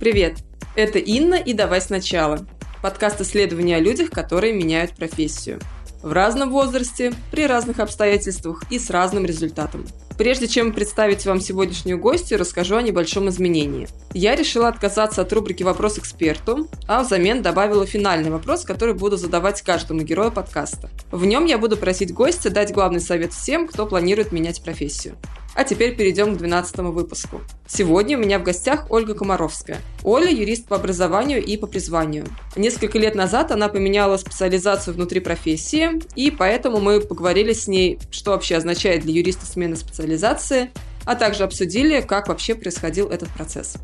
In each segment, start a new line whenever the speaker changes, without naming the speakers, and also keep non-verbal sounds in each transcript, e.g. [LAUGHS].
Привет! Это Инна и «Давай сначала» – подкаст исследования о людях, которые меняют профессию. В разном возрасте, при разных обстоятельствах и с разным результатом. Прежде чем представить вам сегодняшнюю гостью, расскажу о небольшом изменении. Я решила отказаться от рубрики «Вопрос эксперту», а взамен добавила финальный вопрос, который буду задавать каждому герою подкаста. В нем я буду просить гостя дать главный совет всем, кто планирует менять профессию. А теперь перейдем к 12 выпуску. Сегодня у меня в гостях Ольга Комаровская. Оля – юрист по образованию и по призванию. Несколько лет назад она поменяла специализацию внутри профессии, и поэтому мы поговорили с ней, что вообще означает для юриста смена специализации, а также обсудили, как вообще происходил этот процесс.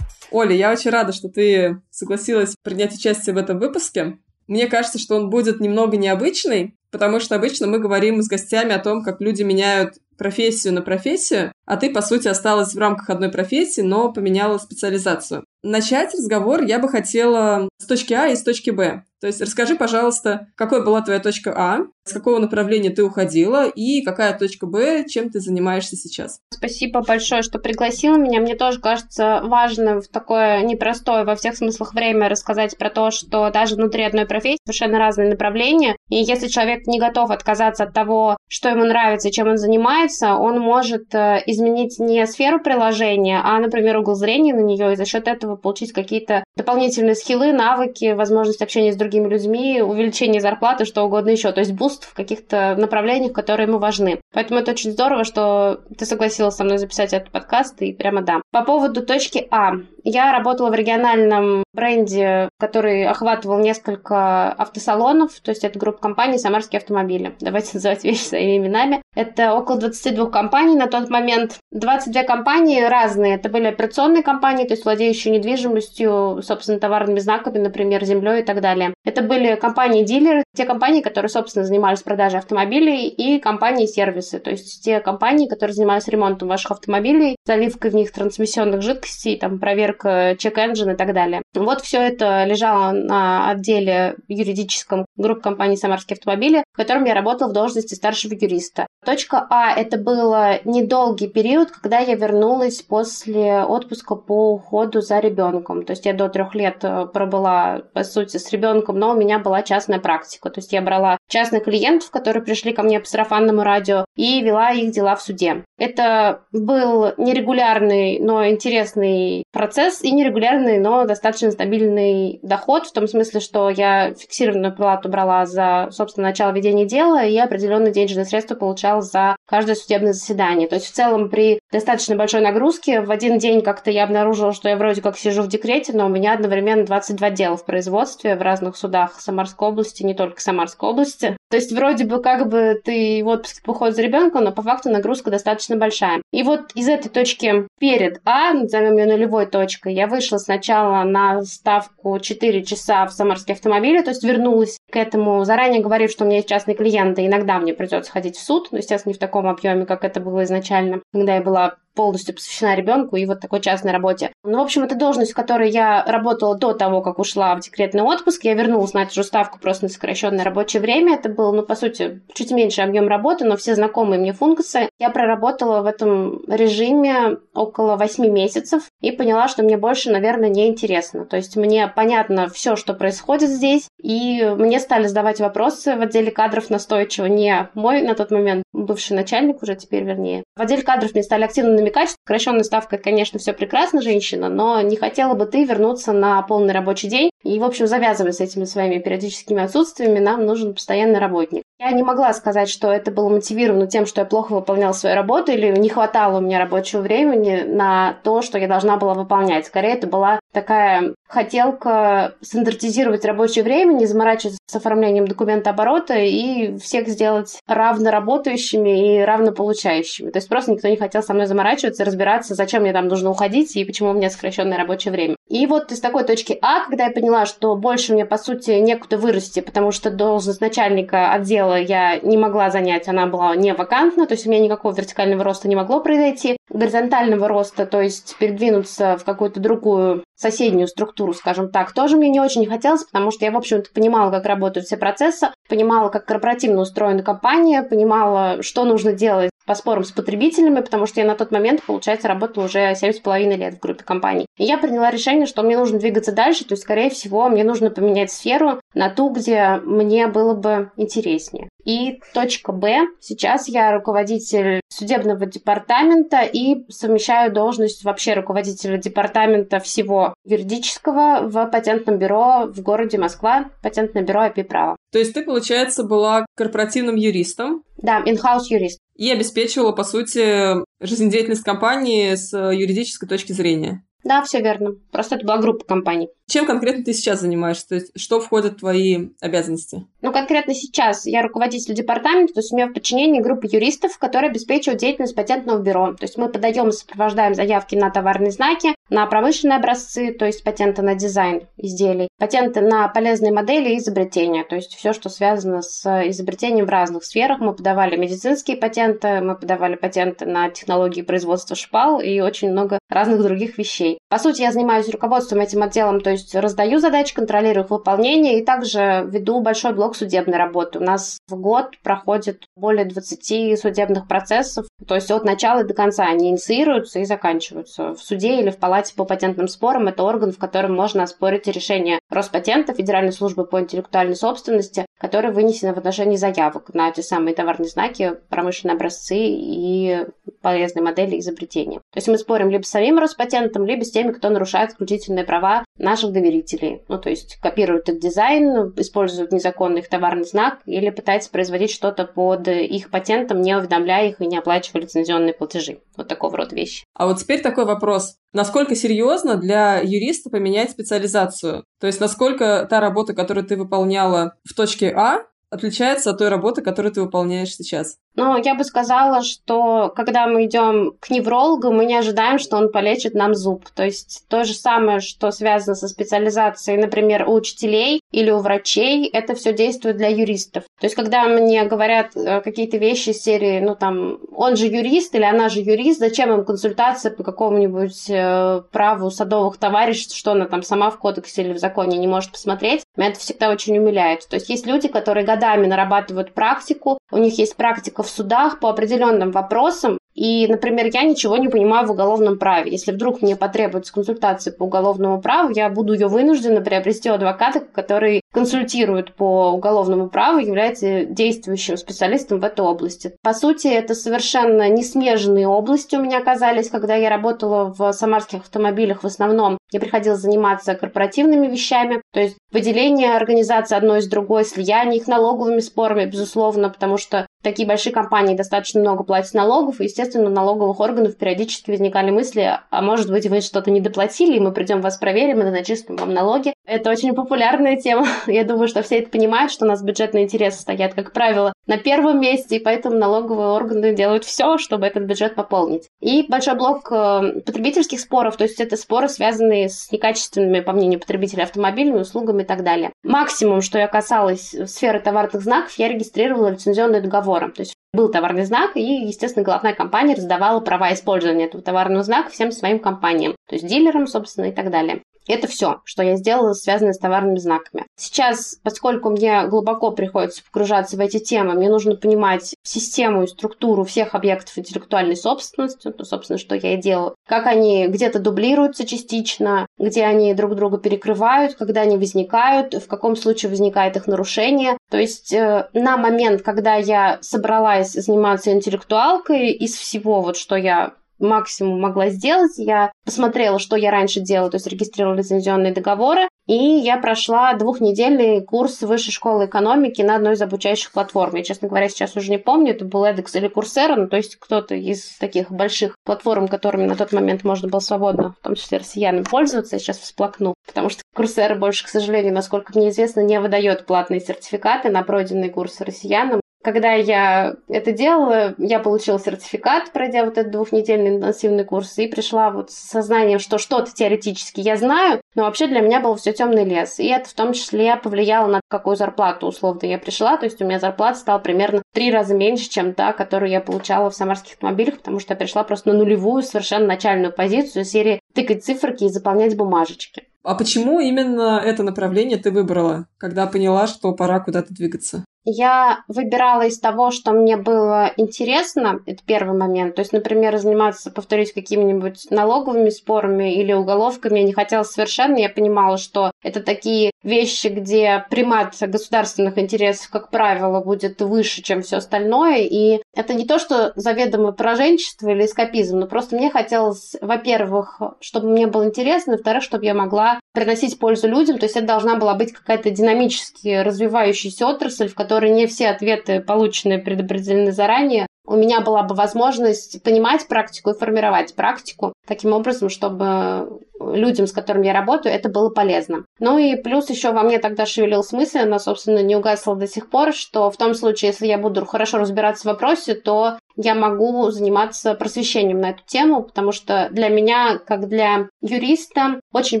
Оля, я очень рада, что ты согласилась принять участие в этом выпуске. Мне кажется, что он будет немного необычный, потому что обычно мы говорим с гостями о том, как люди меняют профессию на профессию, а ты, по сути, осталась в рамках одной профессии, но поменяла специализацию. Начать разговор я бы хотела с точки А и с точки Б. То есть расскажи, пожалуйста, какой была твоя точка А, с какого направления ты уходила и какая точка Б, чем ты занимаешься сейчас.
Спасибо большое, что пригласила меня. Мне тоже кажется важно в такое непростое во всех смыслах время рассказать про то, что даже внутри одной профессии совершенно разные направления. И если человек не готов отказаться от того, что ему нравится, чем он занимается, он может э, изменить не сферу приложения, а, например, угол зрения на нее и за счет этого получить какие-то дополнительные скиллы, навыки, возможность общения с другими людьми, увеличение зарплаты, что угодно еще. То есть буст в каких-то направлениях, которые ему важны. Поэтому это очень здорово, что ты согласилась со мной записать этот подкаст, и прямо да. По поводу точки А. Я работала в региональном бренде, который охватывал несколько автосалонов, то есть это группа компаний «Самарские автомобили». [LAUGHS] Давайте называть вещи своими именами. Это около 22 компаний на тот момент. 22 компании разные. Это были операционные компании, то есть владеющие недвижимостью, собственно, товарными знаками, например, землей и так далее. Это были компании-дилеры, те компании, которые, собственно, занимались продажей автомобилей, и компании-сервисы, то есть те компании, которые занимались ремонтом ваших автомобилей, заливкой в них трансмиссионных жидкостей, там, проверка чек-энджин и так далее. Вот все это лежало на отделе юридическом группы компании «Самарские автомобили», в котором я работала в должности старшего юриста. Точка А – это был недолгий период, когда я вернулась после отпуска по уходу за ребенком. То есть я до трех лет э, пробыла, по сути, с ребенком, но у меня была частная практика. То есть я брала частных клиентов, которые пришли ко мне по сарафанному радио, и вела их дела в суде. Это был нерегулярный, но интересный процесс и нерегулярный, но достаточно стабильный доход, в том смысле, что я фиксированную плату брала за, собственно, начало ведения дела и определенные денежные средства получала за каждое судебное заседание. То есть в целом при достаточно большой нагрузке в один день как-то я обнаружила, что я вроде как сижу в декрете, но у меня одновременно 22 дела в производстве в разных судах Самарской области, не только Самарской области. То есть вроде бы как бы ты в отпуске по за ребенком, но по факту нагрузка достаточно большая. И вот из этой точки перед А, назовем ее нулевой точкой, я вышла сначала на ставку 4 часа в самарские автомобили, то есть вернулась к этому, заранее говорив, что у меня есть частные клиенты, иногда мне придется ходить в суд, но, естественно, не в таком объеме, как это было изначально, когда я была полностью посвящена ребенку и вот такой частной работе. Ну, в общем, это должность, в которой я работала до того, как ушла в декретный отпуск. Я вернулась на эту же ставку просто на сокращенное рабочее время. Это был, ну, по сути, чуть меньше объем работы, но все знакомые мне функции. Я проработала в этом режиме около 8 месяцев и поняла, что мне больше, наверное, не интересно. То есть мне понятно все, что происходит здесь, и мне стали задавать вопросы в отделе кадров настойчиво. Не мой на тот момент бывший начальник уже теперь, вернее. В отделе кадров мне стали активно намекать, что сокращенная ставка, конечно, все прекрасно, женщина, но не хотела бы ты вернуться на полный рабочий день. И, в общем, завязывай с этими своими периодическими отсутствиями, нам нужен постоянный работник. Я не могла сказать, что это было мотивировано тем, что я плохо выполняла свою работу или не хватало у меня рабочего времени на то, что я должна была выполнять. Скорее, это была такая хотелка стандартизировать рабочее время, не заморачиваться с оформлением документа оборота и всех сделать равно работающими и равно получающими. То есть просто никто не хотел со мной заморачиваться, разбираться, зачем мне там нужно уходить и почему у меня сокращенное рабочее время. И вот из такой точки А, когда я поняла, что больше мне, по сути, некуда вырасти, потому что должность начальника отдела я не могла занять, она была не вакантна, то есть у меня никакого вертикального роста не могло произойти. Горизонтального роста, то есть передвинуться в какую-то другую соседнюю структуру, скажем так, тоже мне не очень хотелось, потому что я, в общем-то, понимала, как работают все процессы, понимала, как корпоративно устроена компания, понимала, что нужно делать по спорам с потребителями, потому что я на тот момент, получается, работала уже 7,5 лет в группе компаний. И я приняла решение, что мне нужно двигаться дальше, то есть, скорее всего, мне нужно поменять сферу на ту, где мне было бы интереснее. И точка Б. Сейчас я руководитель судебного департамента и совмещаю должность вообще руководителя департамента всего юридического в патентном бюро в городе Москва, патентное бюро IP-права.
То есть ты, получается, была корпоративным юристом?
Да, in-house юрист.
И обеспечивала, по сути, жизнедеятельность компании с юридической точки зрения.
Да, все верно. Просто это была группа компаний.
Чем конкретно ты сейчас занимаешься? То есть, что входит в твои обязанности?
Ну, конкретно сейчас я руководитель департамента, то есть у меня в подчинении группа юристов, которые обеспечивают деятельность патентного бюро. То есть мы подаем и сопровождаем заявки на товарные знаки, на промышленные образцы, то есть патенты на дизайн изделий, патенты на полезные модели и изобретения, то есть все, что связано с изобретением в разных сферах. Мы подавали медицинские патенты, мы подавали патенты на технологии производства шпал и очень много разных других вещей. По сути, я занимаюсь руководством этим отделом, то есть раздаю задачи, контролирую их выполнение и также веду большой блок судебной работы. У нас в год проходит более 20 судебных процессов, то есть от начала до конца они инициируются и заканчиваются в суде или в палате по патентным спорам. Это орган, в котором можно оспорить решение Роспатента, Федеральной службы по интеллектуальной собственности, которые вынесены в отношении заявок на те самые товарные знаки, промышленные образцы и полезные модели изобретения. То есть мы спорим либо с самим Роспатентом, либо с теми, кто нарушает исключительные права наших доверителей. Ну, то есть копируют их дизайн, используют незаконный их товарный знак или пытаются производить что-то под их патентом, не уведомляя их и не оплачивая лицензионные платежи. Вот такого рода вещи.
А вот теперь такой вопрос. Насколько серьезно для юриста поменять специализацию? То есть насколько та работа, которую ты выполняла в точке А, отличается от той работы, которую ты выполняешь сейчас?
Но я бы сказала, что когда мы идем к неврологу, мы не ожидаем, что он полечит нам зуб. То есть то же самое, что связано со специализацией, например, у учителей или у врачей, это все действует для юристов. То есть когда мне говорят э, какие-то вещи из серии, ну там, он же юрист или она же юрист, зачем им консультация по какому-нибудь э, праву садовых товариществ, что она там сама в кодексе или в законе не может посмотреть, меня это всегда очень умиляет. То есть есть люди, которые нарабатывают практику, у них есть практика в судах по определенным вопросам, и, например, я ничего не понимаю в уголовном праве. Если вдруг мне потребуется консультация по уголовному праву, я буду ее вынуждена приобрести у адвоката, который консультирует по уголовному праву, является действующим специалистом в этой области. По сути, это совершенно не смежные области у меня оказались, когда я работала в самарских автомобилях в основном. Я приходила заниматься корпоративными вещами, то есть выделение организации одной из другой, слияние их налоговыми спорами, безусловно, потому что такие большие компании достаточно много платят налогов, и, естественно, налоговых органов периодически возникали мысли, а может быть, вы что-то недоплатили, и мы придем вас проверим и начислим вам налоги. Это очень популярная тема. [LAUGHS] Я думаю, что все это понимают, что у нас бюджетные интересы стоят, как правило, на первом месте, и поэтому налоговые органы делают все, чтобы этот бюджет пополнить. И большой блок э, потребительских споров, то есть это споры, связанные с некачественными, по мнению потребителей, автомобилями, услугами и так далее. Максимум, что я касалась сферы товарных знаков, я регистрировала лицензионные договоры. То есть был товарный знак, и, естественно, головная компания раздавала права использования этого товарного знака всем своим компаниям, то есть дилерам, собственно, и так далее. Это все, что я сделала, связанное с товарными знаками. Сейчас, поскольку мне глубоко приходится погружаться в эти темы, мне нужно понимать систему и структуру всех объектов интеллектуальной собственности, то, собственно, что я и делаю, как они где-то дублируются частично, где они друг друга перекрывают, когда они возникают, в каком случае возникает их нарушение. То есть э, на момент, когда я собралась заниматься интеллектуалкой, из всего, вот что я максимум могла сделать. Я посмотрела, что я раньше делала, то есть регистрировала лицензионные договоры, и я прошла двухнедельный курс высшей школы экономики на одной из обучающих платформ. Я, честно говоря, сейчас уже не помню, это был edX или Coursera, ну, то есть кто-то из таких больших платформ, которыми на тот момент можно было свободно, в том числе россиянам, пользоваться, я сейчас всплакну, потому что Coursera больше, к сожалению, насколько мне известно, не выдает платные сертификаты на пройденные курсы россиянам, когда я это делала, я получила сертификат, пройдя вот этот двухнедельный интенсивный курс, и пришла вот с сознанием, что что-то теоретически я знаю, но вообще для меня был все темный лес. И это в том числе повлияло на какую зарплату условно я пришла. То есть у меня зарплата стала примерно три раза меньше, чем та, которую я получала в самарских автомобилях, потому что я пришла просто на нулевую, совершенно начальную позицию серии тыкать циферки и заполнять бумажечки.
А почему именно это направление ты выбрала, когда поняла, что пора куда-то двигаться?
Я выбирала из того, что мне было интересно, это первый момент. То есть, например, заниматься, повторюсь, какими-нибудь налоговыми спорами или уголовками я не хотела совершенно. Я понимала, что это такие вещи, где примат государственных интересов, как правило, будет выше, чем все остальное. И это не то, что заведомое пораженчество или эскапизм, но просто мне хотелось, во-первых, чтобы мне было интересно, во-вторых, чтобы я могла приносить пользу людям. То есть это должна была быть какая-то динамически развивающаяся отрасль, в которой не все ответы, полученные, предопределены заранее, у меня была бы возможность понимать практику и формировать практику таким образом, чтобы людям, с которыми я работаю, это было полезно. Ну и плюс еще во мне тогда шевелилась мысль, она, собственно, не угасла до сих пор, что в том случае, если я буду хорошо разбираться в вопросе, то я могу заниматься просвещением на эту тему, потому что для меня, как для юриста, очень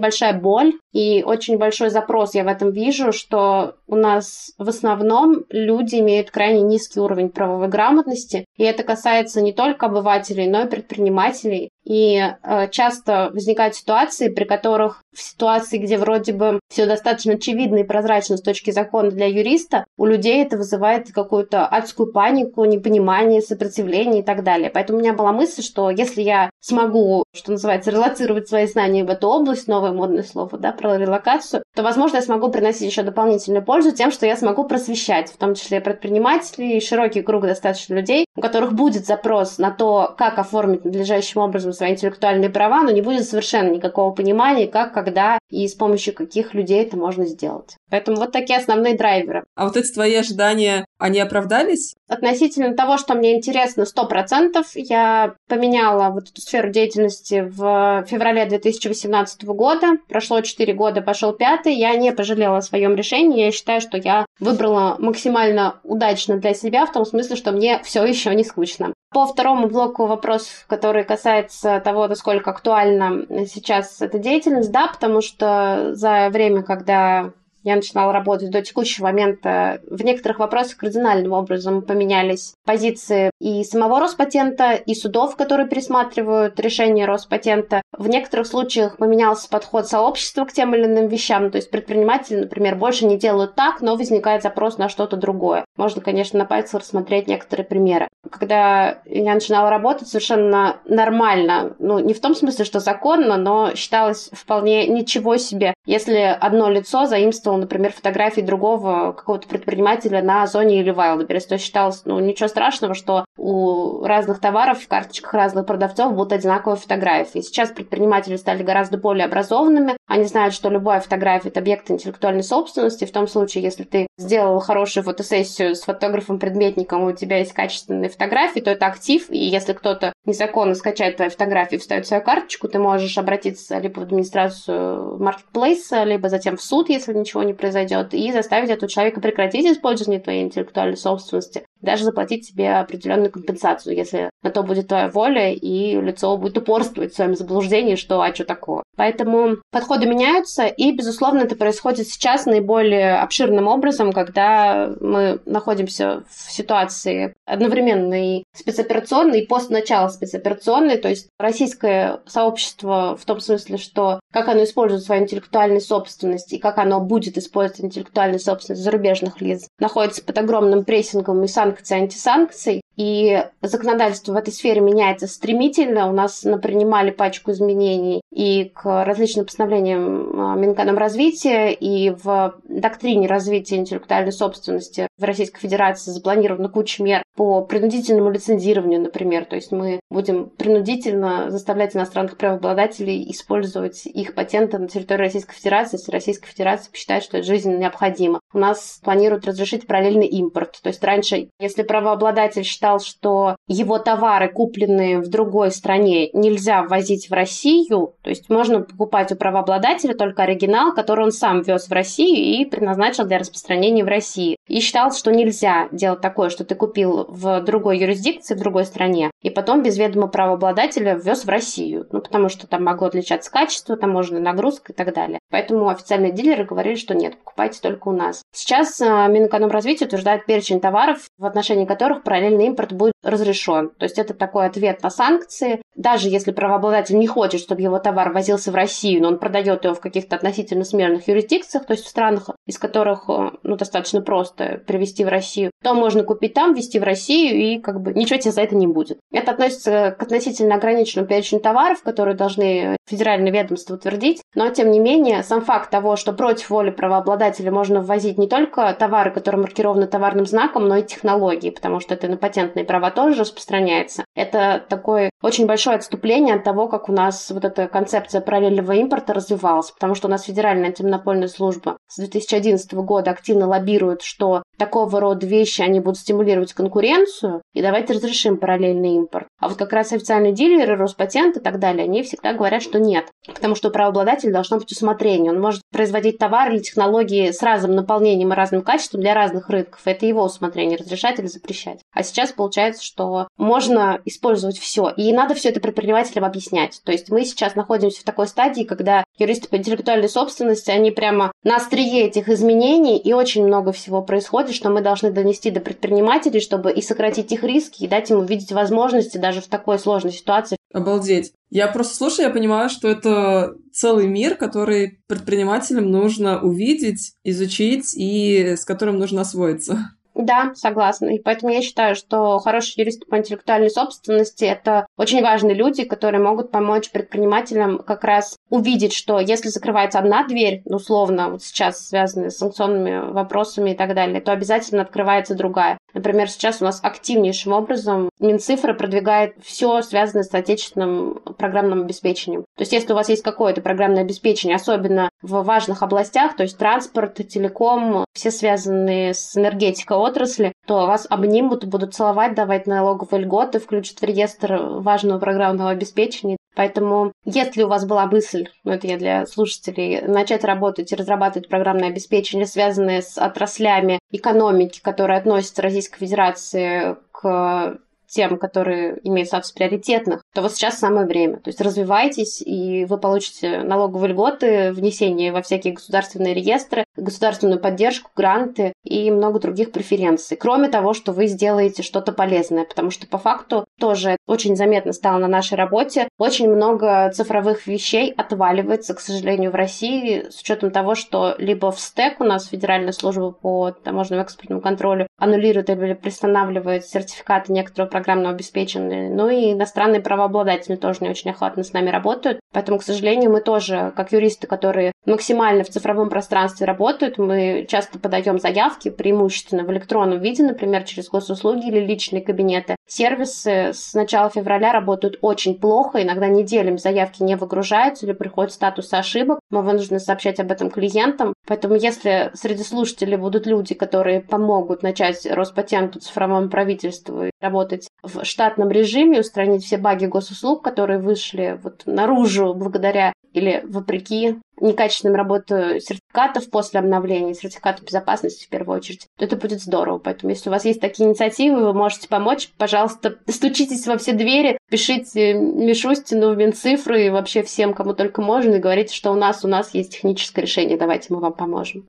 большая боль и очень большой запрос я в этом вижу, что у нас в основном люди имеют крайне низкий уровень правовой грамотности, и это касается не только обывателей, но и предпринимателей. И э, часто возникают ситуации, при которых в ситуации, где вроде бы все достаточно очевидно и прозрачно с точки закона для юриста, у людей это вызывает какую-то адскую панику, непонимание, сопротивление и так далее. Поэтому у меня была мысль, что если я смогу, что называется, релацировать свои знания в эту область, новое модное слово, да, про релокацию, то, возможно, я смогу приносить еще дополнительную пользу тем, что я смогу просвещать, в том числе предпринимателей, широкий круг достаточно людей, у которых будет запрос на то, как оформить надлежащим образом свои интеллектуальные права, но не будет совершенно никакого понимания, как, когда и с помощью каких людей это можно сделать. Поэтому вот такие основные драйверы.
А вот эти твои ожидания, они оправдались?
Относительно того, что мне интересно, 100%. Я поменяла вот эту сферу деятельности в феврале 2018 года. Прошло 4 года, пошел пятый. Я не пожалела о своем решении. Я считаю, что я выбрала максимально удачно для себя, в том смысле, что мне все еще не скучно. По второму блоку вопросов, который касается того, насколько актуальна сейчас эта деятельность, да, потому что за время, когда я начинала работать до текущего момента, в некоторых вопросах кардинальным образом поменялись позиции и самого Роспатента, и судов, которые пересматривают решение Роспатента. В некоторых случаях поменялся подход сообщества к тем или иным вещам, то есть предприниматели, например, больше не делают так, но возникает запрос на что-то другое. Можно, конечно, на пальцах рассмотреть некоторые примеры. Когда я начинала работать, совершенно нормально, ну, не в том смысле, что законно, но считалось вполне ничего себе, если одно лицо заимствовало, например, фотографии другого какого-то предпринимателя на Озоне или Wildberries, то считалось, ну, ничего страшного, что у разных товаров в карточках разных продавцов будут одинаковые фотографии. Сейчас предприниматели стали гораздо более образованными, они знают, что любая фотография – это объект интеллектуальной собственности, в том случае, если ты сделал хорошую фотосессию с фотографом-предметником, у тебя есть качественные фотографии, то это актив, и если кто-то незаконно скачает твои фотографии и вставит свою карточку, ты можешь обратиться либо в администрацию маркетплейса, либо затем в суд, если ничего не произойдет, и заставить этого человека прекратить использование твоей интеллектуальной собственности, даже заплатить тебе определенную компенсацию, если на то будет твоя воля, и лицо будет упорствовать в своем заблуждении, что а что такое. Поэтому подходы меняются, и, безусловно, это происходит сейчас наиболее обширным образом, когда мы находимся в ситуации одновременно и спецоперационной, и пост начала спецоперационной, то есть российское сообщество в том смысле, что как оно использует свою интеллектуальную собственность и как оно будет использовать интеллектуальную собственность зарубежных лиц, находится под огромным прессингом и санкций, антисанкций, и законодательство в этой сфере меняется стремительно. У нас принимали пачку изменений и к различным постановлениям а, Минэкономразвития, и в доктрине развития интеллектуальной собственности в Российской Федерации запланирована куча мер по принудительному лицензированию, например. То есть мы будем принудительно заставлять иностранных правообладателей использовать их патенты на территории Российской Федерации, если Российская Федерация посчитает, что это жизненно необходимо. У нас планируют разрешить параллельный импорт. То есть раньше, если правообладатель считал, что его товары, купленные в другой стране, нельзя ввозить в Россию, то есть можно покупать у правообладателя только оригинал, который он сам вез в Россию и предназначил для распространения в России. И считал, что нельзя делать такое, что ты купил в другой юрисдикции, в другой стране, и потом без ведома правообладателя ввез в Россию. Ну, потому что там могло отличаться качество, таможенная нагрузка и так далее. Поэтому официальные дилеры говорили, что нет, покупайте только у нас. Сейчас э, Минэкономразвитие утверждает перечень товаров, в отношении которых параллельный импорт будет разрешен. То есть это такой ответ на санкции. Даже если правообладатель не хочет, чтобы его товар возился в Россию, но он продает его в каких-то относительно смежных юрисдикциях, то есть в странах, из которых э, ну, достаточно просто привезти в Россию, то можно купить там, везти в Россию, и как бы ничего тебе за это не будет. Это относится к относительно ограниченному перечню товаров, которые должны федеральные ведомства утвердить, но тем не менее сам факт того, что против воли правообладателя можно ввозить не только товары, которые маркированы товарным знаком, но и технологии, потому что это на патентные права тоже распространяется. Это такое очень большое отступление от того, как у нас вот эта концепция параллельного импорта развивалась, потому что у нас Федеральная антимонопольная служба с 2011 года активно лоббирует, что такого рода вещи, они будут стимулировать конкуренцию, и давайте разрешим параллельный импорт. А вот как раз официальные дилеры, Роспатент и так далее, они всегда говорят, что нет, потому что у правообладателя должно быть усмотрение. Он может производить товар или технологии с разным наполнением и разным качеством для разных рынков. Это его усмотрение, разрешать или запрещать. А сейчас получается, что можно использовать все, и надо все это предпринимателям объяснять. То есть мы сейчас находимся в такой стадии, когда юристы по интеллектуальной собственности, они прямо на острие этих изменений, и очень много всего происходит, что мы должны донести до предпринимателей, чтобы и сократить их риски, и дать им увидеть возможности даже в такой сложной ситуации.
Обалдеть. Я просто слушаю, я понимаю, что это целый мир, который предпринимателям нужно увидеть, изучить и с которым нужно освоиться.
Да, согласна. И поэтому я считаю, что хорошие юристы по интеллектуальной собственности — это очень важные люди, которые могут помочь предпринимателям как раз увидеть, что если закрывается одна дверь, условно, вот сейчас связанная с санкционными вопросами и так далее, то обязательно открывается другая. Например, сейчас у нас активнейшим образом Минцифра продвигает все связанное с отечественным программным обеспечением. То есть, если у вас есть какое-то программное обеспечение, особенно в важных областях, то есть транспорт, телеком, все связанные с энергетикой отрасли, то вас обнимут, будут целовать, давать налоговые льготы, включат в реестр важного программного обеспечения. Поэтому, если у вас была мысль, ну это я для слушателей, начать работать и разрабатывать программное обеспечение, связанное с отраслями экономики, которые относятся Российской Федерации к тем, которые имеют статус приоритетных, то вот сейчас самое время. То есть развивайтесь, и вы получите налоговые льготы, внесение во всякие государственные реестры, государственную поддержку, гранты и много других преференций. Кроме того, что вы сделаете что-то полезное, потому что по факту тоже очень заметно стало на нашей работе. Очень много цифровых вещей отваливается, к сожалению, в России с учетом того, что либо в СТЭК у нас Федеральная служба по таможенному экспортному контролю аннулирует или приостанавливает сертификаты некоторого программного обеспечения. Ну и иностранные правообладатели тоже не очень охотно с нами работают. Поэтому, к сожалению, мы тоже, как юристы, которые максимально в цифровом пространстве работают, мы часто подаем заявки преимущественно в электронном виде, например, через госуслуги или личные кабинеты. Сервисы с начала февраля работают очень плохо, иногда неделями заявки не выгружаются или приходят статусы ошибок. Мы вынуждены сообщать об этом клиентам. Поэтому если среди слушателей будут люди, которые помогут начать Роспатенту, цифровому правительству работать в штатном режиме, устранить все баги госуслуг, которые вышли вот наружу благодаря или вопреки некачественным работе сертификатов после обновления, сертификатов безопасности в первую очередь, то это будет здорово. Поэтому, если у вас есть такие инициативы, вы можете помочь, пожалуйста, [LAUGHS] стучитесь во все двери, пишите Мишустину в Минцифры и вообще всем, кому только можно, и говорите, что у нас, у нас есть техническое решение, давайте мы вам поможем.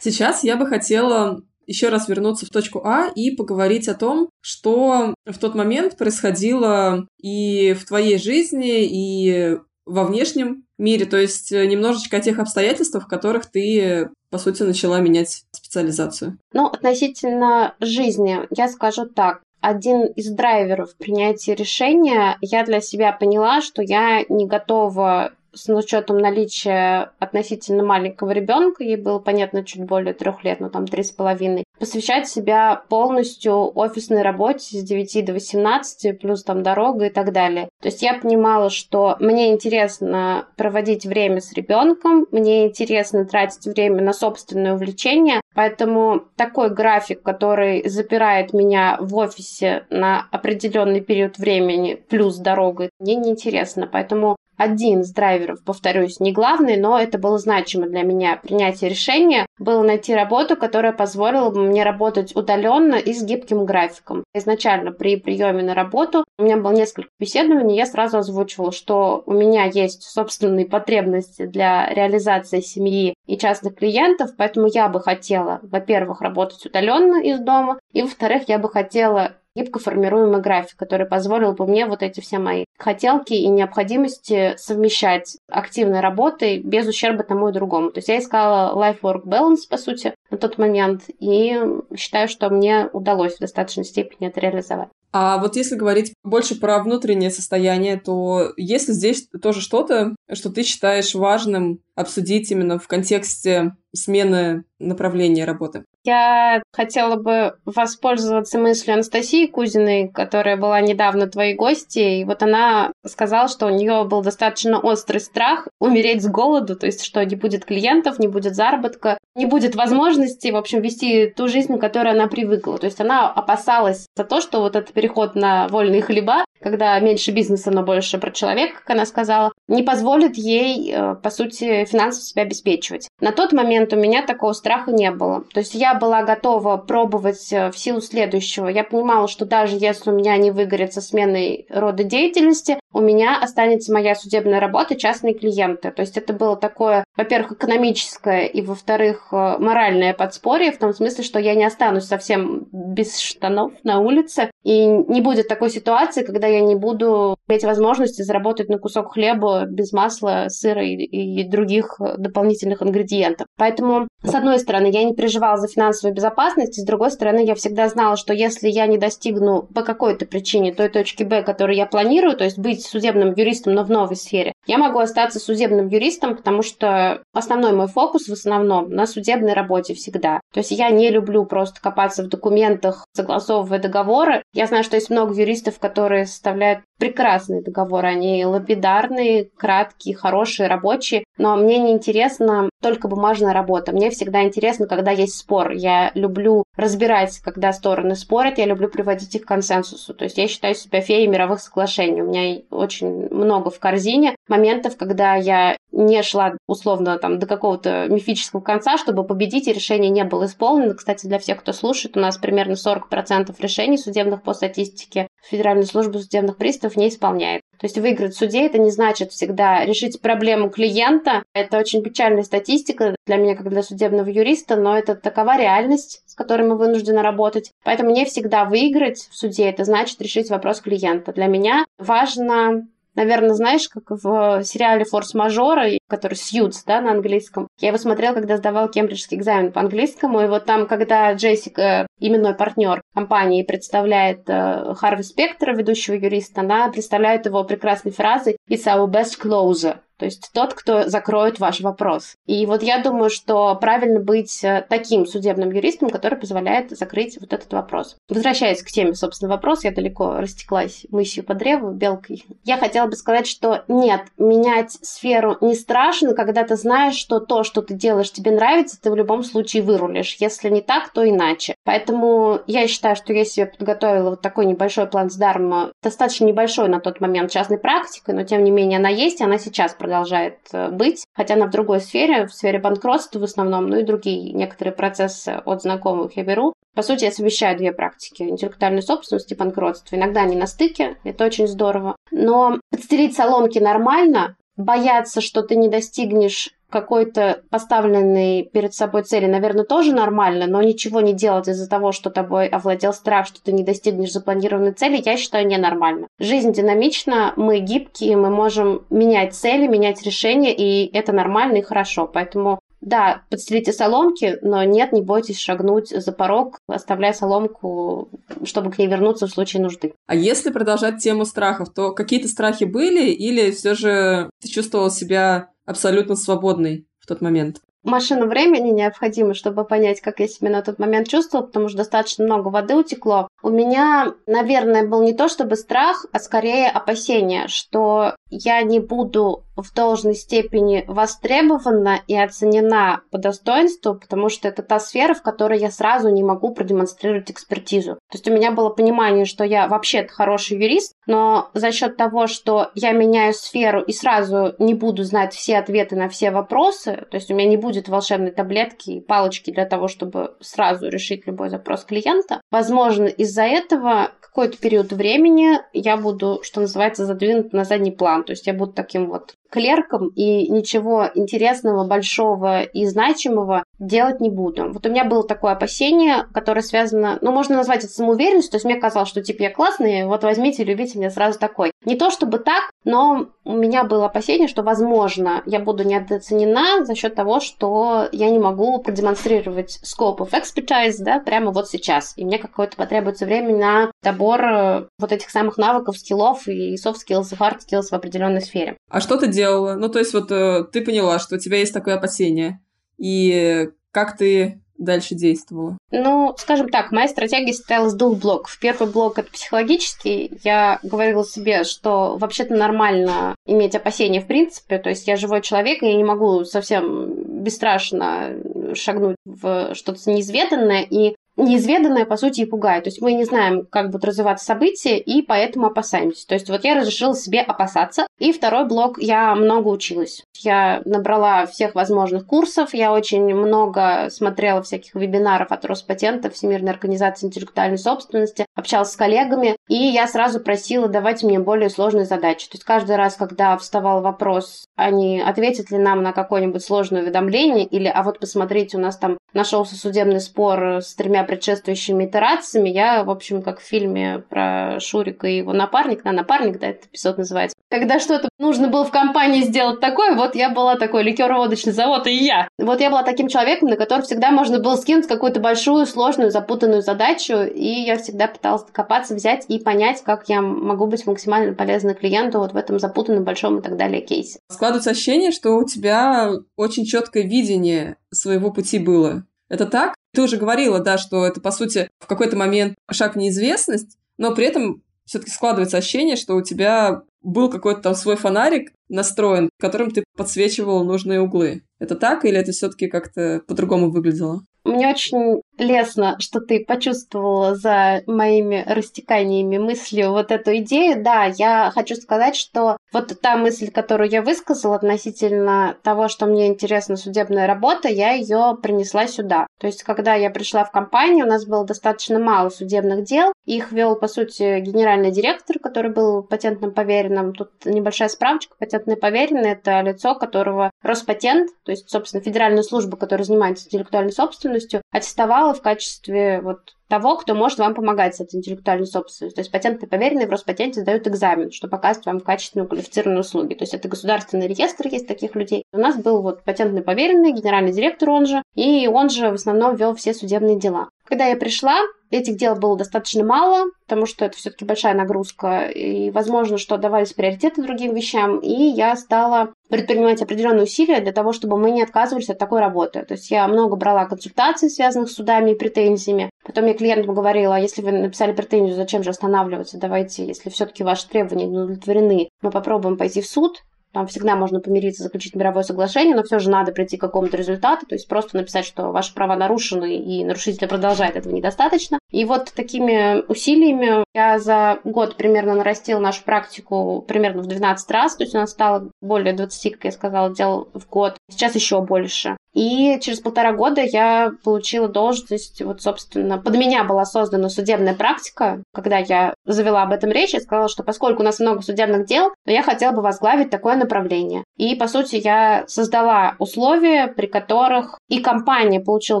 Сейчас я бы хотела еще раз вернуться в точку А и поговорить о том, что в тот момент происходило и в твоей жизни, и во внешнем мире, то есть немножечко о тех обстоятельствах, в которых ты, по сути, начала менять специализацию.
Ну, относительно жизни, я скажу так. Один из драйверов принятия решения, я для себя поняла, что я не готова с учетом наличия относительно маленького ребенка, ей было, понятно, чуть более трех лет, но там три с половиной, посвящать себя полностью офисной работе с 9 до 18, плюс там дорога и так далее. То есть я понимала, что мне интересно проводить время с ребенком, мне интересно тратить время на собственное увлечение, поэтому такой график, который запирает меня в офисе на определенный период времени, плюс дорога, мне неинтересно. Поэтому один из драйверов, повторюсь, не главный, но это было значимо для меня принятие решения, было найти работу, которая позволила бы мне работать удаленно и с гибким графиком. Изначально при приеме на работу у меня было несколько беседований, я сразу озвучивала, что у меня есть собственные потребности для реализации семьи и частных клиентов, поэтому я бы хотела, во-первых, работать удаленно из дома, и, во-вторых, я бы хотела гибко формируемый график, который позволил бы мне вот эти все мои хотелки и необходимости совмещать активной работой без ущерба тому и другому. То есть я искала life-work balance, по сути, на тот момент, и считаю, что мне удалось в достаточной степени это реализовать.
А вот если говорить больше про внутреннее состояние, то есть ли здесь тоже что-то, что ты считаешь важным обсудить именно в контексте смены направления работы?
Я хотела бы воспользоваться мыслью Анастасии Кузиной, которая была недавно твоей гостьей. Вот она сказала, что у нее был достаточно острый страх умереть с голоду, то есть что не будет клиентов, не будет заработка, не будет возможности, в общем, вести ту жизнь, которой она привыкла. То есть она опасалась за то, что вот этот переход на вольные хлеба, когда меньше бизнеса, но больше про человека, как она сказала, не позволит ей, э, по сути, финансово себя обеспечивать. На тот момент у меня такого страха не было. То есть я была готова пробовать э, в силу следующего. Я понимала, что даже если у меня не выгорит со сменой рода деятельности, у меня останется моя судебная работа, частные клиенты. То есть это было такое, во-первых, экономическое и, во-вторых, э, моральное подспорье, в том смысле, что я не останусь совсем без штанов на улице, и не будет такой ситуации, когда я не буду иметь возможности заработать на кусок хлеба без масла, сыра и, и других дополнительных ингредиентов. Поэтому, с одной стороны, я не переживала за финансовую безопасность, с другой стороны, я всегда знала, что если я не достигну по какой-то причине той точки Б, которую я планирую, то есть быть судебным юристом, но в новой сфере. Я могу остаться судебным юристом, потому что основной мой фокус в основном на судебной работе всегда. То есть я не люблю просто копаться в документах, согласовывая договоры. Я знаю, что есть много юристов, которые составляют прекрасные договоры. Они лапидарные, краткие, хорошие, рабочие. Но мне не интересно только бумажная работа. Мне всегда интересно, когда есть спор. Я люблю разбирать, когда стороны спорят, я люблю приводить их к консенсусу. То есть я считаю себя феей мировых соглашений. У меня очень много в корзине моментов, когда я не шла условно там до какого-то мифического конца, чтобы победить, и решение не было исполнено. Кстати, для всех, кто слушает, у нас примерно 40% решений судебных по статистике Федеральной службы судебных приставов не исполняет. То есть выиграть в суде это не значит всегда решить проблему клиента. Это очень печальная статистика для меня, как для судебного юриста, но это такова реальность, с которой мы вынуждены работать. Поэтому не всегда выиграть в суде это значит решить вопрос клиента. Для меня важно Наверное, знаешь, как в сериале «Форс-мажоры», который «Сьюз», да, на английском. Я его смотрела, когда сдавал кембриджский экзамен по английскому, и вот там, когда Джессика, именной партнер компании, представляет э, Харви Спектора, ведущего юриста, она представляет его прекрасной фразой «It's our best closer», то есть тот, кто закроет ваш вопрос. И вот я думаю, что правильно быть э, таким судебным юристом, который позволяет закрыть вот этот вопрос. Возвращаясь к теме, собственно, вопроса, я далеко растеклась мысью по древу, белкой. Я хотела бы сказать, что нет, менять сферу не страшно, когда ты знаешь, что то, что ты делаешь, тебе нравится, ты в любом случае вырулишь. Если не так, то иначе. Поэтому я считаю, что я себе подготовила вот такой небольшой план с дарма, достаточно небольшой на тот момент частной практикой, но тем не менее она есть, и она сейчас продолжает э, быть, хотя она в другой сфере, в сфере банкротства в основном, ну и другие некоторые процессы от знакомых я беру. По сути, я совмещаю две практики. Интеллектуальную собственность и банкротство. Иногда они на стыке, это очень здорово. Но подстелить соломки нормально, бояться, что ты не достигнешь какой-то поставленной перед собой цели, наверное, тоже нормально, но ничего не делать из-за того, что тобой овладел страх, что ты не достигнешь запланированной цели, я считаю ненормально. Жизнь динамична, мы гибкие, мы можем менять цели, менять решения, и это нормально и хорошо. Поэтому да, подстелите соломки, но нет, не бойтесь шагнуть за порог, оставляя соломку, чтобы к ней вернуться в случае нужды.
А если продолжать тему страхов, то какие-то страхи были или все же ты чувствовал себя абсолютно свободной в тот момент.
Машину времени необходимо, чтобы понять, как я себя на тот момент чувствовала, потому что достаточно много воды утекло. У меня, наверное, был не то чтобы страх, а скорее опасение, что я не буду в должной степени востребована и оценена по достоинству, потому что это та сфера, в которой я сразу не могу продемонстрировать экспертизу. То есть у меня было понимание, что я вообще хороший юрист, но за счет того, что я меняю сферу и сразу не буду знать все ответы на все вопросы, то есть у меня не будет волшебной таблетки и палочки для того, чтобы сразу решить любой запрос клиента, возможно, из-за этого какой-то период времени я буду, что называется, задвинут на задний план. То есть я буду таким вот клерком и ничего интересного, большого и значимого делать не буду. Вот у меня было такое опасение, которое связано, ну, можно назвать это самоуверенностью, то есть мне казалось, что типа я классный, вот возьмите, любите меня сразу такой. Не то чтобы так, но у меня было опасение, что, возможно, я буду недооценена за счет того, что я не могу продемонстрировать scope of expertise, да, прямо вот сейчас. И мне какое-то потребуется время на добор э, вот этих самых навыков, скиллов и soft skills, и hard skills в определенной сфере.
А что ты делала? Ну, то есть вот э, ты поняла, что у тебя есть такое опасение. И как ты дальше действовала?
Ну, скажем так, моя стратегия состояла из двух блоков. Первый блок — это психологический. Я говорила себе, что вообще-то нормально иметь опасения в принципе. То есть я живой человек, и я не могу совсем бесстрашно шагнуть в что-то неизведанное. И неизведанное, по сути, и пугает. То есть мы не знаем, как будут развиваться события, и поэтому опасаемся. То есть вот я разрешила себе опасаться. И второй блок, я много училась. Я набрала всех возможных курсов, я очень много смотрела всяких вебинаров от Роспатента, Всемирной организации интеллектуальной собственности, общалась с коллегами, и я сразу просила давать мне более сложные задачи. То есть каждый раз, когда вставал вопрос, а не ответит ли нам на какое-нибудь сложное уведомление, или а вот посмотрите, у нас там нашелся судебный спор с тремя предшествующими итерациями, я, в общем, как в фильме про Шурика и его напарник, на напарник, да, этот эпизод называется, когда что-то нужно было в компании сделать такое, вот я была такой ликероводочный завод, и я. Вот я была таким человеком, на который всегда можно было скинуть какую-то большую, сложную, запутанную задачу, и я всегда пыталась копаться, взять и понять, как я могу быть максимально полезной клиенту вот в этом запутанном, большом и так далее кейсе.
Складывается ощущение, что у тебя очень четкое видение своего пути было. Это так? Ты уже говорила, да, что это, по сути, в какой-то момент шаг в неизвестность, но при этом все-таки складывается ощущение, что у тебя был какой-то там свой фонарик настроен, которым ты подсвечивал нужные углы. Это так или это все-таки как-то по-другому выглядело?
Мне очень лестно, что ты почувствовала за моими растеканиями мыслью вот эту идею. Да, я хочу сказать, что вот та мысль, которую я высказала относительно того, что мне интересна судебная работа, я ее принесла сюда. То есть, когда я пришла в компанию, у нас было достаточно мало судебных дел. Их вел, по сути, генеральный директор, который был патентным поверенным. Тут небольшая справочка. Патентный поверенный – это лицо, которого Роспатент, то есть, собственно, федеральная служба, которая занимается интеллектуальной собственностью, аттестовала в качестве вот того, кто может вам помогать с этой интеллектуальной собственностью. То есть патентные поверенные в Роспатенте сдают экзамен, что показывает вам качественную квалифицированную услуги. То есть это государственный реестр, есть таких людей. У нас был вот патентный поверенный, генеральный директор он же, и он же в основном вел все судебные дела. Когда я пришла, этих дел было достаточно мало, потому что это все-таки большая нагрузка, и возможно, что давались приоритеты другим вещам, и я стала предпринимать определенные усилия для того, чтобы мы не отказывались от такой работы. То есть я много брала консультаций, связанных с судами и претензиями. Потом я клиентам говорила, если вы написали претензию, зачем же останавливаться? Давайте, если все-таки ваши требования не удовлетворены, мы попробуем пойти в суд, там всегда можно помириться, заключить мировое соглашение, но все же надо прийти к какому-то результату. То есть просто написать, что ваши права нарушены и нарушитель продолжает, этого недостаточно. И вот такими усилиями я за год примерно нарастил нашу практику примерно в 12 раз. То есть у нас стало более 20, как я сказала, дел в год. Сейчас еще больше. И через полтора года я получила должность, вот, собственно, под меня была создана судебная практика. Когда я завела об этом речь, я сказала, что поскольку у нас много судебных дел, то я хотела бы возглавить такое направление. И, по сути, я создала условия, при которых и компания получила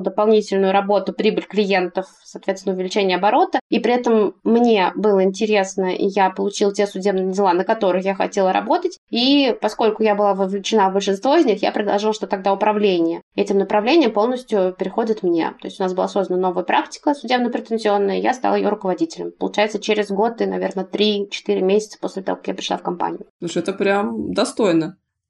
дополнительную работу, прибыль клиентов, соответственно, увеличение оборота, и при этом мне было интересно, и я получила те судебные дела, на которых я хотела работать. И поскольку я была вовлечена в большинство из них, я предложила, что тогда управление этим направлением полностью переходит мне. То есть у нас была создана новая практика судебно-претензионная, я стала ее руководителем. Получается, через год и, наверное, 3-4 месяца после того, как я пришла в компанию.
Слушай, это прям достойно.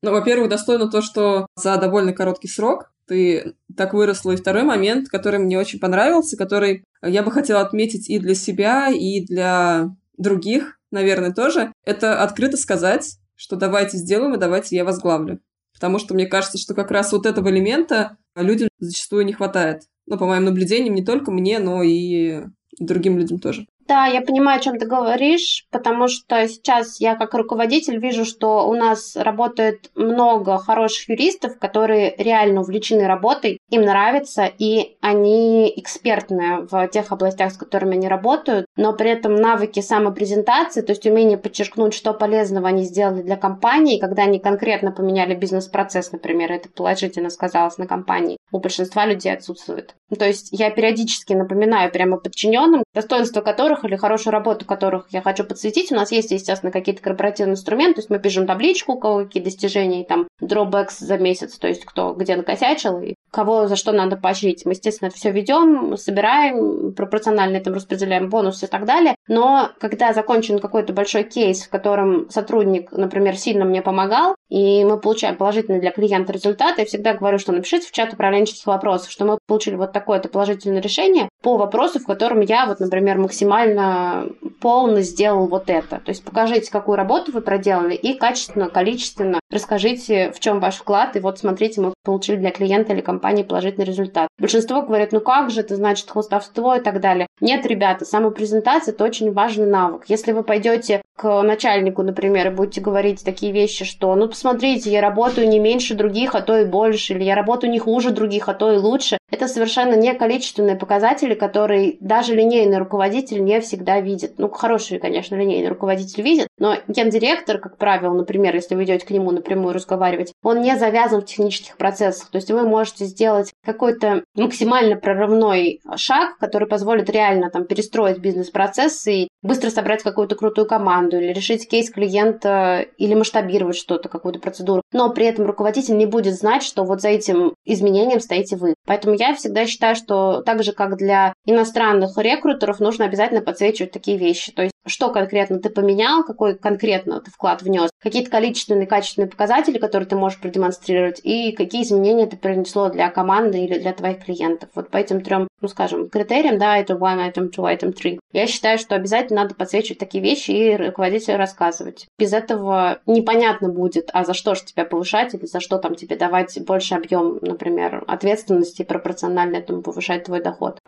Ну, во-первых, достойно то, что за довольно короткий срок ты так выросла. И второй момент, который мне очень понравился, который я бы хотела отметить и для себя, и для других, наверное, тоже, это открыто сказать, что давайте сделаем и давайте я возглавлю. Потому что мне кажется, что как раз вот этого элемента людям зачастую не хватает. Ну, по моим наблюдениям, не только мне, но и другим людям тоже.
Да, я понимаю, о чем ты говоришь, потому что сейчас я как руководитель вижу, что у нас работает много хороших юристов, которые реально увлечены работой, им нравится, и они экспертные в тех областях, с которыми они работают, но при этом навыки самопрезентации, то есть умение подчеркнуть, что полезного они сделали для компании, когда они конкретно поменяли бизнес-процесс, например, это положительно сказалось на компании, у большинства людей отсутствует. То есть я периодически напоминаю прямо подчиненным, достоинство которых которых или хорошую работу которых я хочу подсветить. У нас есть, естественно, какие-то корпоративные инструменты, то есть мы пишем табличку, у кого какие достижения, там, drawbacks за месяц, то есть кто где накосячил и кого за что надо поощрить. Мы, естественно, все ведем, собираем, пропорционально этому распределяем бонусы и так далее. Но когда закончен какой-то большой кейс, в котором сотрудник, например, сильно мне помогал, и мы получаем положительный для клиента результат, я всегда говорю, что напишите в чат управленческих вопросов, что мы получили вот такое-то положительное решение по вопросу, в котором я, вот, например, максимально полно сделал вот это. То есть покажите, какую работу вы проделали, и качественно, количественно расскажите, в чем ваш вклад, и вот смотрите, мы получили для клиента или компании положительный результат. Большинство говорят, ну как же, это значит хвостовство и так далее. Нет, ребята, самопрезентация – это очень важный навык. Если вы пойдете к начальнику, например, и будете говорить такие вещи, что, ну, посмотрите, я работаю не меньше других, а то и больше, или я работаю не хуже других, а то и лучше, это совершенно не количественные показатели, которые даже линейный руководитель не всегда видит. Ну, хороший, конечно, линейный руководитель видит, но гендиректор, как правило, например, если вы идете к нему напрямую разговаривать, он не завязан в технических процессах. То есть вы можете сделать какой-то максимально прорывной шаг, который позволит реально там перестроить бизнес-процессы и быстро собрать какую-то крутую команду или решить кейс клиента или масштабировать что-то, какую-то процедуру. Но при этом руководитель не будет знать, что вот за этим изменением стоите вы. Поэтому я всегда считаю, что так же, как для иностранных рекрутеров, нужно обязательно подсвечивать такие вещи. То есть что конкретно ты поменял, какой конкретно ты вклад внес, какие-то количественные, качественные показатели, которые ты можешь продемонстрировать, и какие изменения это принесло для команды или для твоих клиентов. Вот по этим трем, ну скажем, критериям, да, это one, item two, item three. Я считаю, что обязательно надо подсвечивать такие вещи и руководителю рассказывать. Без этого непонятно будет, а за что же тебя повышать или за что там тебе давать больше объем, например, ответственности пропорционально этому повышать твой доход.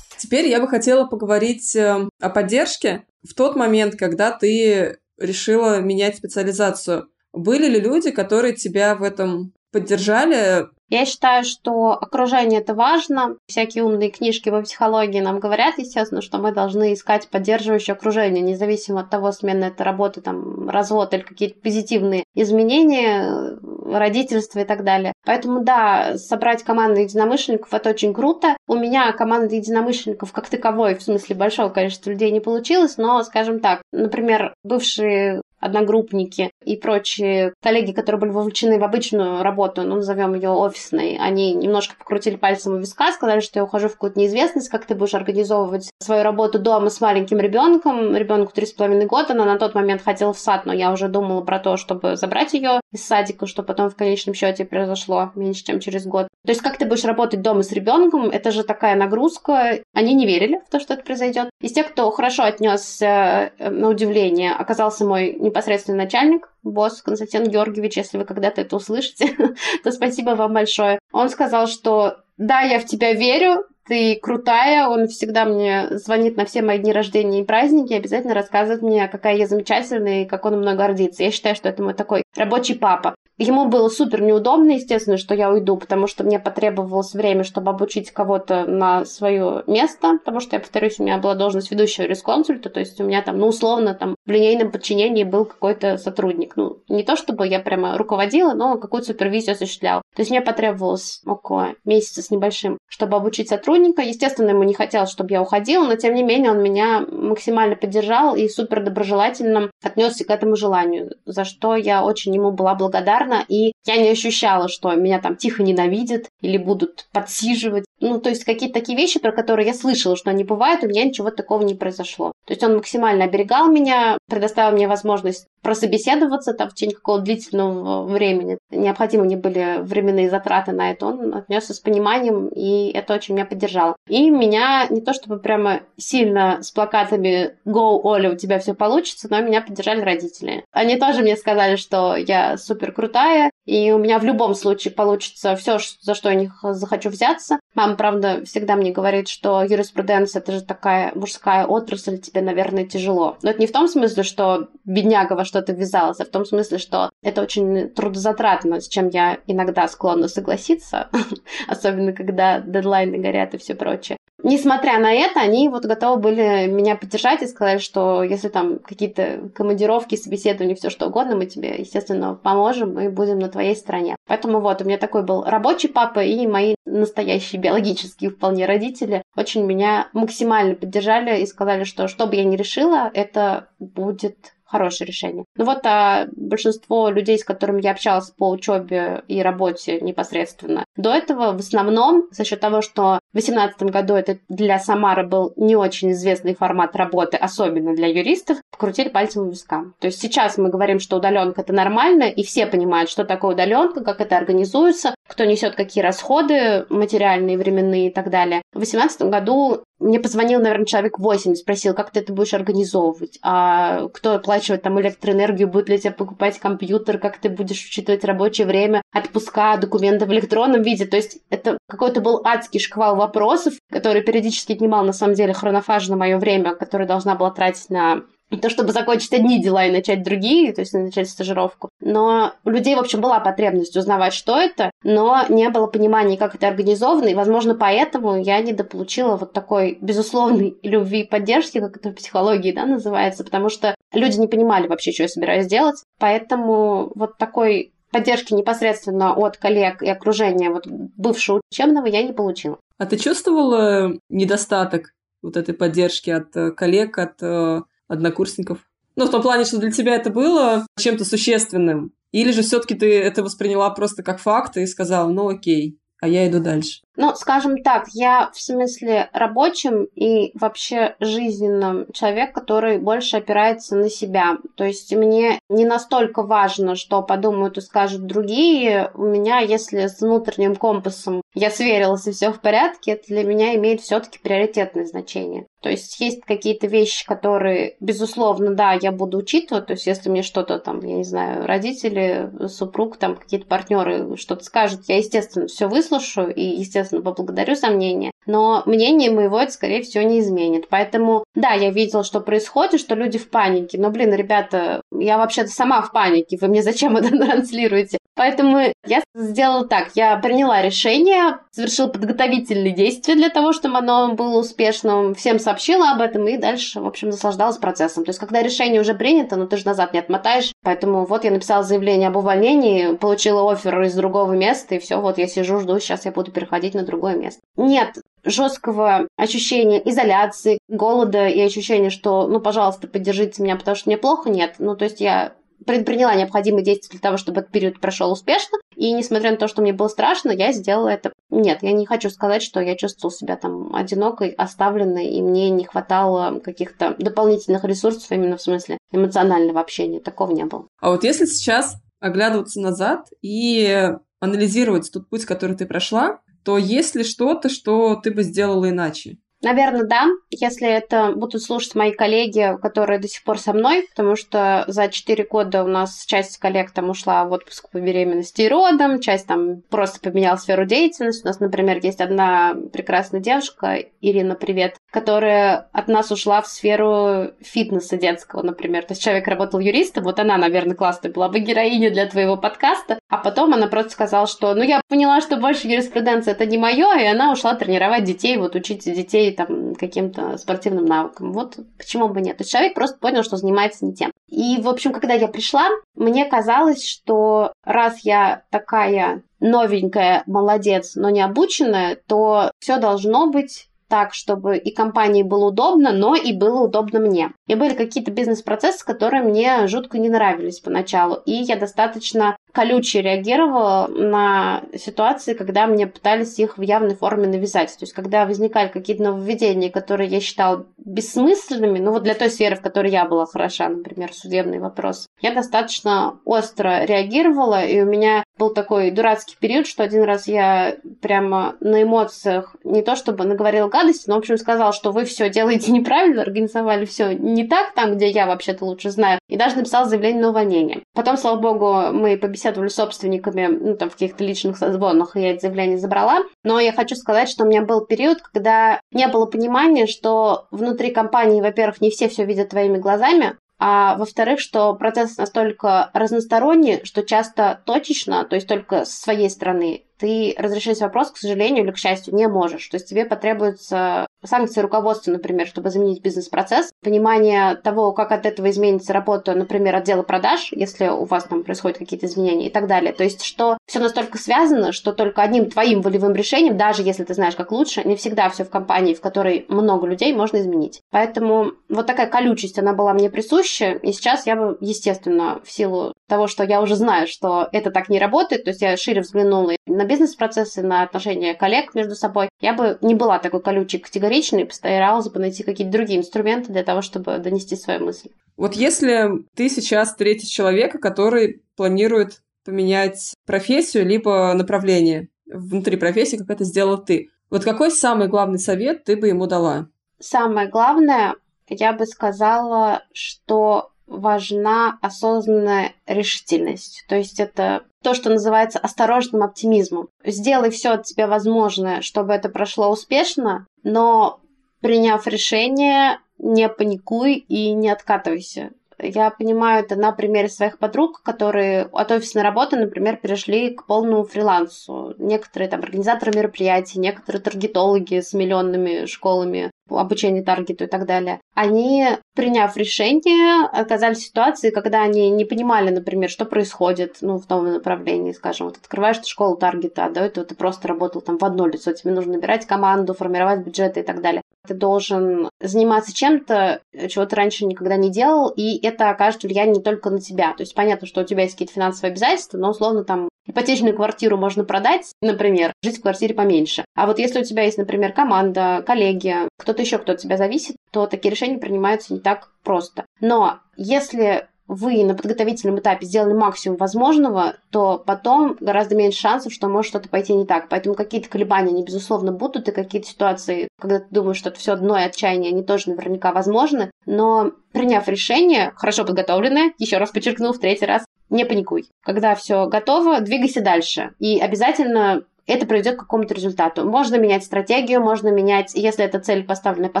Теперь я бы хотела поговорить э, о поддержке. В тот момент, когда ты решила менять специализацию, были ли люди, которые тебя в этом поддержали?
Я считаю, что окружение это важно. Всякие умные книжки по психологии нам говорят, естественно, что мы должны искать поддерживающее окружение, независимо от того, смена это работа, там, развод или какие-то позитивные изменения, родительство и так далее. Поэтому, да, собрать команду единомышленников – это очень круто. У меня команда единомышленников как таковой, в смысле большого количества людей не получилось, но, скажем так, например, бывшие одногруппники и прочие коллеги, которые были вовлечены в обычную работу, ну, назовем ее офисной, они немножко покрутили пальцем у виска, сказали, что я ухожу в какую-то неизвестность, как ты будешь организовывать свою работу дома с маленьким ребенком, ребенку три с половиной года, она на тот момент ходила в сад, но я уже думала про то, чтобы забрать ее из садика, что потом в конечном счете произошло меньше, чем через год. То есть как ты будешь работать дома с ребенком, это же такая нагрузка. Они не верили в то, что это произойдет. Из тех, кто хорошо отнесся э, на удивление, оказался мой непосредственный начальник, босс Константин Георгиевич, если вы когда-то это услышите, [LAUGHS] то спасибо вам большое. Он сказал, что да, я в тебя верю, ты крутая, он всегда мне звонит на все мои дни рождения и праздники, обязательно рассказывает мне, какая я замечательная и как он мной гордится. Я считаю, что это мой такой рабочий папа. Ему было супер неудобно, естественно, что я уйду, потому что мне потребовалось время, чтобы обучить кого-то на свое место, потому что, я повторюсь, у меня была должность ведущего рисконсульта, то есть у меня там, ну, условно, там в линейном подчинении был какой-то сотрудник. Ну, не то чтобы я прямо руководила, но какую-то супервизию осуществлял. То есть мне потребовалось около месяца с небольшим, чтобы обучить сотрудника. Естественно, ему не хотелось, чтобы я уходила, но тем не менее он меня максимально поддержал и супер доброжелательно отнесся к этому желанию, за что я очень ему была благодарна регулярно, и я не ощущала, что меня там тихо ненавидят или будут подсиживать. Ну, то есть какие-то такие вещи, про которые я слышала, что они бывают, у меня ничего такого не произошло. То есть он максимально оберегал меня, предоставил мне возможность прособеседоваться там в течение какого-то длительного времени. Необходимы мне были временные затраты на это. Он отнесся с пониманием, и это очень меня поддержало. И меня не то чтобы прямо сильно с плакатами «Go, Оля, у тебя все получится», но меня поддержали родители. Они тоже мне сказали, что я супер крутая, и у меня в любом случае получится все, за что я них захочу взяться. Мама, правда, всегда мне говорит, что юриспруденция это же такая мужская отрасль, тебе, наверное, тяжело. Но это не в том смысле, что бедняга во что-то ввязалась, а в том смысле, что это очень трудозатратно, с чем я иногда склонна согласиться, [LAUGHS] особенно когда дедлайны горят и все прочее. Несмотря на это, они вот готовы были меня поддержать и сказать, что если там какие-то командировки, собеседования, все что угодно, мы тебе, естественно, поможем и будем на твоей стороне. Поэтому вот, у меня такой был рабочий папа и мои настоящие биологические вполне родители очень меня максимально поддержали и сказали, что что бы я ни решила, это будет хорошее решение. Ну вот а большинство людей, с которыми я общалась по учебе и работе непосредственно, до этого в основном за счет того, что в 2018 году это для Самары был не очень известный формат работы, особенно для юристов, покрутили пальцем у виска. То есть сейчас мы говорим, что удаленка это нормально, и все понимают, что такое удаленка, как это организуется, кто несет какие расходы материальные, временные и так далее. В 2018 году мне позвонил, наверное, человек 8, спросил, как ты это будешь организовывать, а кто оплачивает там электроэнергию, будет ли тебе покупать компьютер, как ты будешь учитывать рабочее время, отпуска, документы в электронном виде. То есть это какой-то был адский шквал вопросов, который периодически отнимал, на самом деле, хронофажно мое время, которое должна была тратить на то, чтобы закончить одни дела и начать другие, то есть начать стажировку. Но у людей, в общем, была потребность узнавать, что это, но не было понимания, как это организовано, и, возможно, поэтому я недополучила вот такой безусловной [LAUGHS] любви и поддержки, как это в психологии, да, называется, потому что люди не понимали вообще, что я собираюсь делать, поэтому вот такой поддержки непосредственно от коллег и окружения вот бывшего учебного я не получила.
А ты чувствовала недостаток вот этой поддержки от э, коллег, от э, однокурсников? Ну, в том плане, что для тебя это было чем-то существенным. Или же все-таки ты это восприняла просто как факт и сказала, ну окей, а я иду дальше.
Ну, скажем так, я в смысле рабочим и вообще жизненным человек, который больше опирается на себя. То есть мне не настолько важно, что подумают и скажут другие. У меня, если с внутренним компасом я сверилась и все в порядке, это для меня имеет все-таки приоритетное значение. То есть есть какие-то вещи, которые, безусловно, да, я буду учитывать. То есть если мне что-то там, я не знаю, родители, супруг, там какие-то партнеры что-то скажут, я, естественно, все выслушаю и, естественно, естественно, поблагодарю за мнение, но мнение моего это, скорее всего, не изменит. Поэтому, да, я видела, что происходит, что люди в панике, но, блин, ребята, я вообще-то сама в панике, вы мне зачем это [LAUGHS] транслируете? Поэтому я сделала так, я приняла решение, совершила подготовительные действия для того, чтобы оно было успешным, всем сообщила об этом и дальше, в общем, наслаждалась процессом. То есть, когда решение уже принято, ну ты же назад не отмотаешь, поэтому вот я написала заявление об увольнении, получила офер из другого места, и все, вот я сижу, жду, сейчас я буду переходить на другое место. Нет жесткого ощущения изоляции, голода и ощущения, что, ну, пожалуйста, поддержите меня, потому что мне плохо, нет. Ну, то есть я предприняла необходимые действия для того, чтобы этот период прошел успешно. И несмотря на то, что мне было страшно, я сделала это. Нет, я не хочу сказать, что я чувствовала себя там одинокой, оставленной, и мне не хватало каких-то дополнительных ресурсов именно в смысле эмоционального общения. Такого не было.
А вот если сейчас оглядываться назад и анализировать тот путь, который ты прошла, то есть ли что-то, что ты бы сделала иначе?
Наверное, да, если это будут слушать мои коллеги, которые до сих пор со мной, потому что за 4 года у нас часть коллег там ушла в отпуск по беременности и родам, часть там просто поменяла сферу деятельности. У нас, например, есть одна прекрасная девушка, Ирина, привет, которая от нас ушла в сферу фитнеса детского, например. То есть человек работал юристом, вот она, наверное, классная была бы героиня для твоего подкаста, а потом она просто сказала, что ну я поняла, что больше юриспруденция это не мое, и она ушла тренировать детей, вот учить детей там каким-то спортивным навыкам. Вот почему бы нет. То есть человек просто понял, что занимается не тем. И, в общем, когда я пришла, мне казалось, что раз я такая новенькая, молодец, но не обученная, то все должно быть так, чтобы и компании было удобно, но и было удобно мне. И были какие-то бизнес-процессы, которые мне жутко не нравились поначалу. И я достаточно колюче реагировала на ситуации, когда мне пытались их в явной форме навязать. То есть, когда возникали какие-то нововведения, которые я считала бессмысленными, ну вот для той сферы, в которой я была хороша, например, судебный вопрос, я достаточно остро реагировала, и у меня был такой дурацкий период, что один раз я прямо на эмоциях не то чтобы наговорила гадости, но, в общем, сказала, что вы все делаете неправильно, организовали все не так там, где я вообще-то лучше знаю, и даже написала заявление на увольнение. Потом, слава богу, мы побеседовали с собственниками, ну, там, в каких-то личных созвонах, и я это заявление забрала. Но я хочу сказать, что у меня был период, когда не было понимания, что внутри компании, во-первых, не все все видят твоими глазами, а во-вторых, что процесс настолько разносторонний, что часто точечно, то есть только с своей стороны, ты разрешить вопрос, к сожалению или к счастью, не можешь. То есть тебе потребуется санкции руководства, например, чтобы изменить бизнес-процесс, понимание того, как от этого изменится работа, например, отдела продаж, если у вас там происходят какие-то изменения и так далее. То есть, что все настолько связано, что только одним твоим волевым решением, даже если ты знаешь, как лучше, не всегда все в компании, в которой много людей, можно изменить. Поэтому вот такая колючесть, она была мне присуща, и сейчас я бы, естественно, в силу того, что я уже знаю, что это так не работает, то есть я шире взглянула на бизнес-процессы, на отношения коллег между собой, я бы не была такой колючей категоричной, постаралась бы найти какие-то другие инструменты для того, чтобы донести свою мысль.
Вот если ты сейчас встретишь человека, который планирует поменять профессию либо направление внутри профессии, как это сделал ты, вот какой самый главный совет ты бы ему дала?
Самое главное, я бы сказала, что важна осознанная решительность. То есть это то, что называется осторожным оптимизмом. Сделай все от тебя возможное, чтобы это прошло успешно, но приняв решение, не паникуй и не откатывайся. Я понимаю это на примере своих подруг, которые от офисной работы, например, перешли к полному фрилансу. Некоторые там организаторы мероприятий, некоторые таргетологи с миллионными школами обучения таргету и так далее. Они, приняв решение, оказались в ситуации, когда они не понимали, например, что происходит ну, в том направлении, скажем, вот открываешь ты школу таргета, а до этого ты просто работал там в одно лицо, тебе нужно набирать команду, формировать бюджеты и так далее. Ты должен заниматься чем-то, чего ты раньше никогда не делал, и это окажет влияние не только на тебя. То есть понятно, что у тебя есть какие-то финансовые обязательства, но условно там ипотечную квартиру можно продать, например, жить в квартире поменьше. А вот если у тебя есть, например, команда, коллеги, кто-то еще, кто от тебя зависит, то такие решения принимаются не так просто. Но если вы на подготовительном этапе сделали максимум возможного, то потом гораздо меньше шансов, что может что-то пойти не так. Поэтому какие-то колебания, они, безусловно, будут, и какие-то ситуации, когда ты думаешь, что это все одно и отчаяние, они тоже наверняка возможны. Но приняв решение, хорошо подготовленное, еще раз подчеркну в третий раз, не паникуй. Когда все готово, двигайся дальше. И обязательно это приведет к какому-то результату. Можно менять стратегию, можно менять, если эта цель поставлена по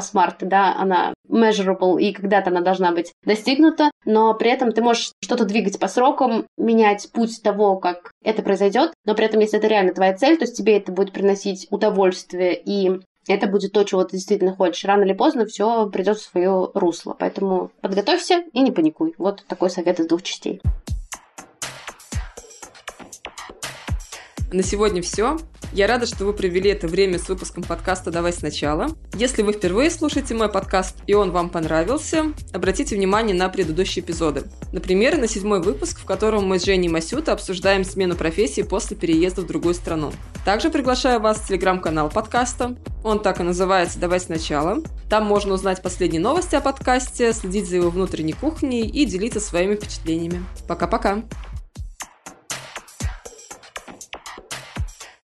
смарт, да, она measurable, и когда-то она должна быть достигнута, но при этом ты можешь что-то двигать по срокам, менять путь того, как это произойдет, но при этом, если это реально твоя цель, то есть тебе это будет приносить удовольствие и это будет то, чего ты действительно хочешь. Рано или поздно все придет в свое русло. Поэтому подготовься и не паникуй. Вот такой совет из двух частей.
На сегодня все. Я рада, что вы провели это время с выпуском подкаста «Давай сначала». Если вы впервые слушаете мой подкаст и он вам понравился, обратите внимание на предыдущие эпизоды. Например, на седьмой выпуск, в котором мы с Женей Масюта обсуждаем смену профессии после переезда в другую страну. Также приглашаю вас в телеграм-канал подкаста. Он так и называется «Давай сначала». Там можно узнать последние новости о подкасте, следить за его внутренней кухней и делиться своими впечатлениями. Пока-пока!